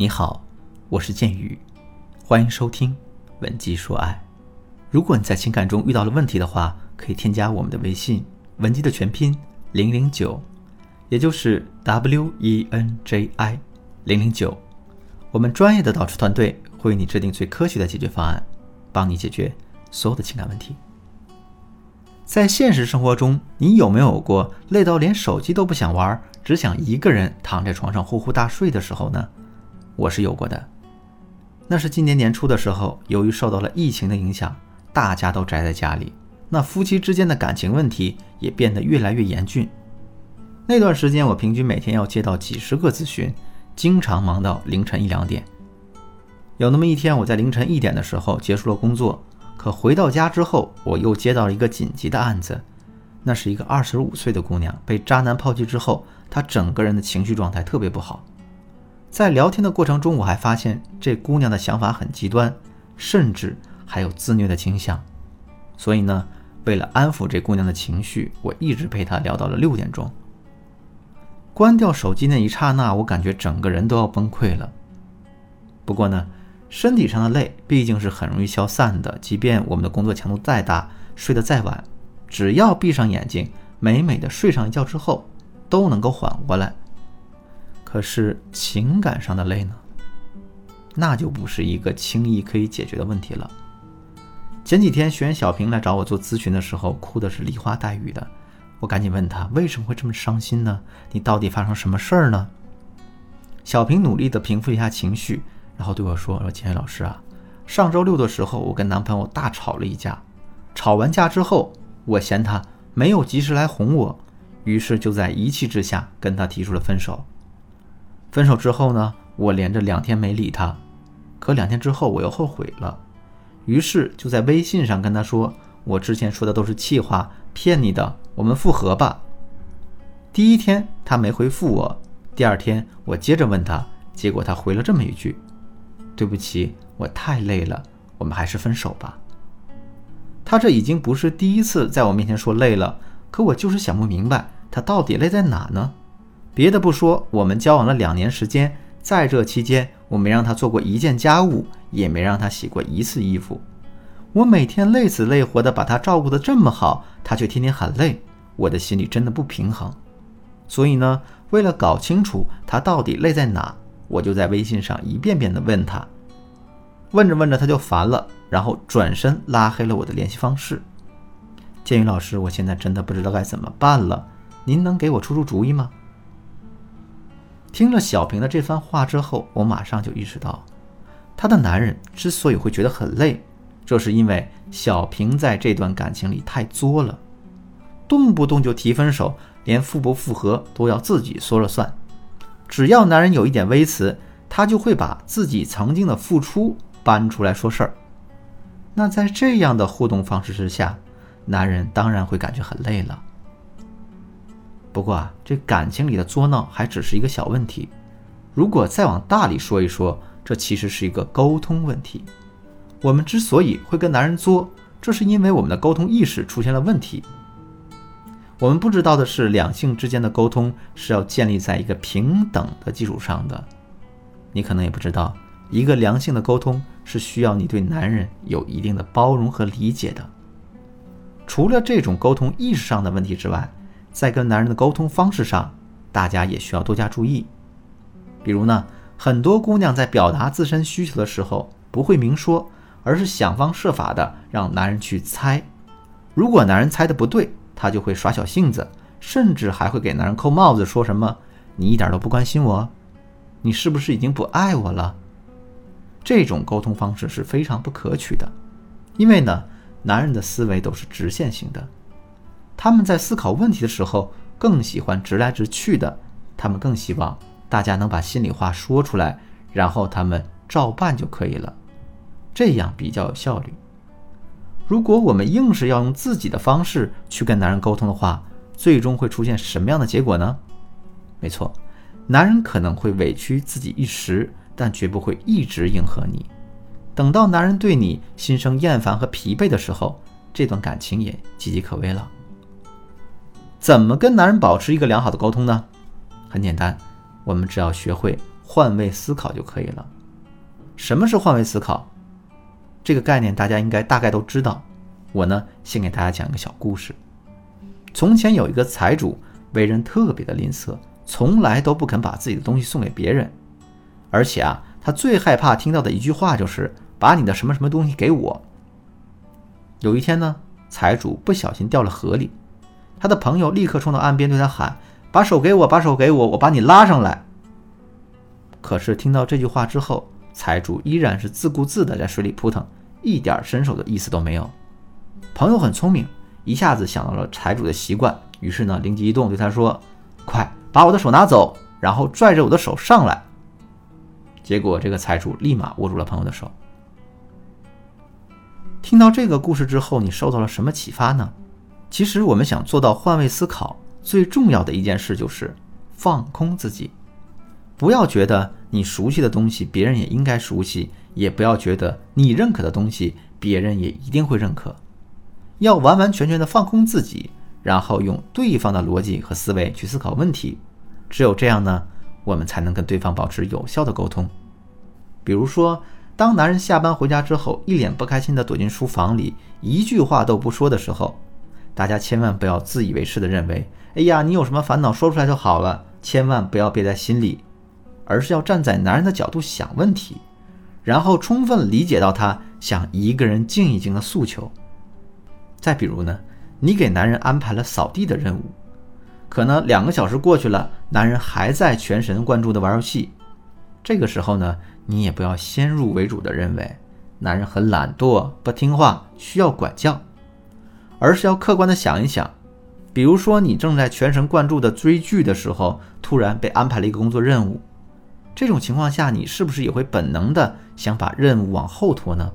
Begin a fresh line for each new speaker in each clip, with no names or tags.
你好，我是剑宇，欢迎收听《文姬说爱》。如果你在情感中遇到了问题的话，可以添加我们的微信“文姬”的全拼零零九，也就是 W E N J I 零零九。我们专业的导师团队会为你制定最科学的解决方案，帮你解决所有的情感问题。在现实生活中，你有没有过累到连手机都不想玩，只想一个人躺在床上呼呼大睡的时候呢？我是有过的。那是今年年初的时候，由于受到了疫情的影响，大家都宅在家里，那夫妻之间的感情问题也变得越来越严峻。那段时间，我平均每天要接到几十个咨询，经常忙到凌晨一两点。有那么一天，我在凌晨一点的时候结束了工作。可回到家之后，我又接到了一个紧急的案子，那是一个二十五岁的姑娘被渣男抛弃之后，她整个人的情绪状态特别不好。在聊天的过程中，我还发现这姑娘的想法很极端，甚至还有自虐的倾向。所以呢，为了安抚这姑娘的情绪，我一直陪她聊到了六点钟。关掉手机那一刹那，我感觉整个人都要崩溃了。不过呢。身体上的累毕竟是很容易消散的，即便我们的工作强度再大，睡得再晚，只要闭上眼睛，美美的睡上一觉之后，都能够缓过来。可是情感上的累呢？那就不是一个轻易可以解决的问题了。前几天学员小平来找我做咨询的时候，哭的是梨花带雨的，我赶紧问他为什么会这么伤心呢？你到底发生什么事儿呢？小平努力的平复一下情绪。然后对我说：“说金宇老师啊，上周六的时候，我跟男朋友大吵了一架。吵完架之后，我嫌他没有及时来哄我，于是就在一气之下跟他提出了分手。分手之后呢，我连着两天没理他。可两天之后，我又后悔了，于是就在微信上跟他说：我之前说的都是气话，骗你的，我们复合吧。第一天他没回复我，第二天我接着问他，结果他回了这么一句。”对不起，我太累了，我们还是分手吧。他这已经不是第一次在我面前说累了，可我就是想不明白他到底累在哪呢？别的不说，我们交往了两年时间，在这期间我没让他做过一件家务，也没让他洗过一次衣服，我每天累死累活的把他照顾的这么好，他却天天喊累，我的心里真的不平衡。所以呢，为了搞清楚他到底累在哪。我就在微信上一遍遍地问他，问着问着他就烦了，然后转身拉黑了我的联系方式。建宇老师，我现在真的不知道该怎么办了，您能给我出出主意吗？听了小平的这番话之后，我马上就意识到，她的男人之所以会觉得很累，这是因为小平在这段感情里太作了，动不动就提分手，连复不复合都要自己说了算。只要男人有一点微词，她就会把自己曾经的付出搬出来说事儿。那在这样的互动方式之下，男人当然会感觉很累了。不过啊，这感情里的作闹还只是一个小问题。如果再往大里说一说，这其实是一个沟通问题。我们之所以会跟男人作，这是因为我们的沟通意识出现了问题。我们不知道的是，两性之间的沟通是要建立在一个平等的基础上的。你可能也不知道，一个良性的沟通是需要你对男人有一定的包容和理解的。除了这种沟通意识上的问题之外，在跟男人的沟通方式上，大家也需要多加注意。比如呢，很多姑娘在表达自身需求的时候不会明说，而是想方设法的让男人去猜。如果男人猜的不对，她就会耍小性子，甚至还会给男人扣帽子，说什么“你一点都不关心我，你是不是已经不爱我了？”这种沟通方式是非常不可取的，因为呢，男人的思维都是直线型的，他们在思考问题的时候更喜欢直来直去的，他们更希望大家能把心里话说出来，然后他们照办就可以了，这样比较有效率。如果我们硬是要用自己的。方式去跟男人沟通的。话，最终会出现什么样的。结果呢？没错，男人可能会委屈自己一时，但绝不会一直迎合你。等到男人对你心生厌烦和疲惫的。时候，这段感情也岌岌可危了。怎么跟男人保持一个良好的沟通呢？很简单，我们只要学会换位思考就可以了。什么是换位思考？这个概念大家应该大概都知道。我呢，先给大家讲一个小故事。从前有一个财主，为人特别的吝啬，从来都不肯把自己的东西送给别人，而且啊，他最害怕听到的一句话就是“把你的什么什么东西给我”。有一天呢，财主不小心掉了河里，他的朋友立刻冲到岸边对他喊：“把手给我，把手给我，我把你拉上来。”可是听到这句话之后，财主依然是自顾自地在水里扑腾，一点伸手的意思都没有。朋友很聪明，一下子想到了财主的习惯，于是呢，灵机一动，对他说：“快把我的手拿走，然后拽着我的手上来。”结果这个财主立马握住了朋友的手。听到这个故事之后，你受到了什么启发呢？其实我们想做到换位思考，最重要的一件事就是放空自己，不要觉得你熟悉的东西别人也应该熟悉，也不要觉得你认可的东西别人也一定会认可。要完完全全的放空自己，然后用对方的逻辑和思维去思考问题。只有这样呢，我们才能跟对方保持有效的沟通。比如说，当男人下班回家之后，一脸不开心的躲进书房里，一句话都不说的时候，大家千万不要自以为是的认为，哎呀，你有什么烦恼说出来就好了，千万不要憋在心里，而是要站在男人的角度想问题，然后充分理解到他想一个人静一静的诉求。再比如呢，你给男人安排了扫地的任务，可能两个小时过去了，男人还在全神贯注的玩游戏。这个时候呢，你也不要先入为主的认为男人很懒惰、不听话，需要管教，而是要客观的想一想，比如说你正在全神贯注的追剧的时候，突然被安排了一个工作任务，这种情况下，你是不是也会本能的想把任务往后拖呢？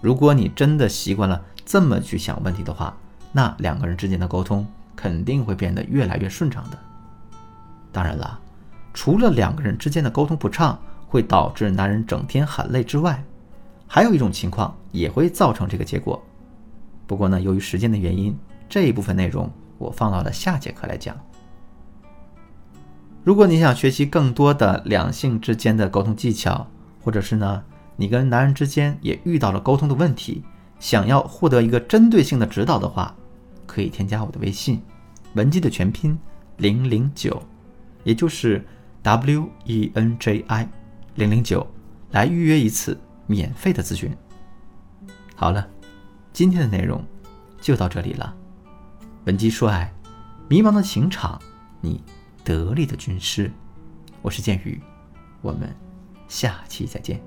如果你真的习惯了。这么去想问题的话，那两个人之间的沟通肯定会变得越来越顺畅的。当然了，除了两个人之间的沟通不畅会导致男人整天喊累之外，还有一种情况也会造成这个结果。不过呢，由于时间的原因，这一部分内容我放到了下节课来讲。如果你想学习更多的两性之间的沟通技巧，或者是呢，你跟男人之间也遇到了沟通的问题。想要获得一个针对性的指导的话，可以添加我的微信，文姬的全拼零零九，也就是 W E N J I 零零九，来预约一次免费的咨询。好了，今天的内容就到这里了。文姬说爱，迷茫的情场，你得力的军师，我是剑宇，我们下期再见。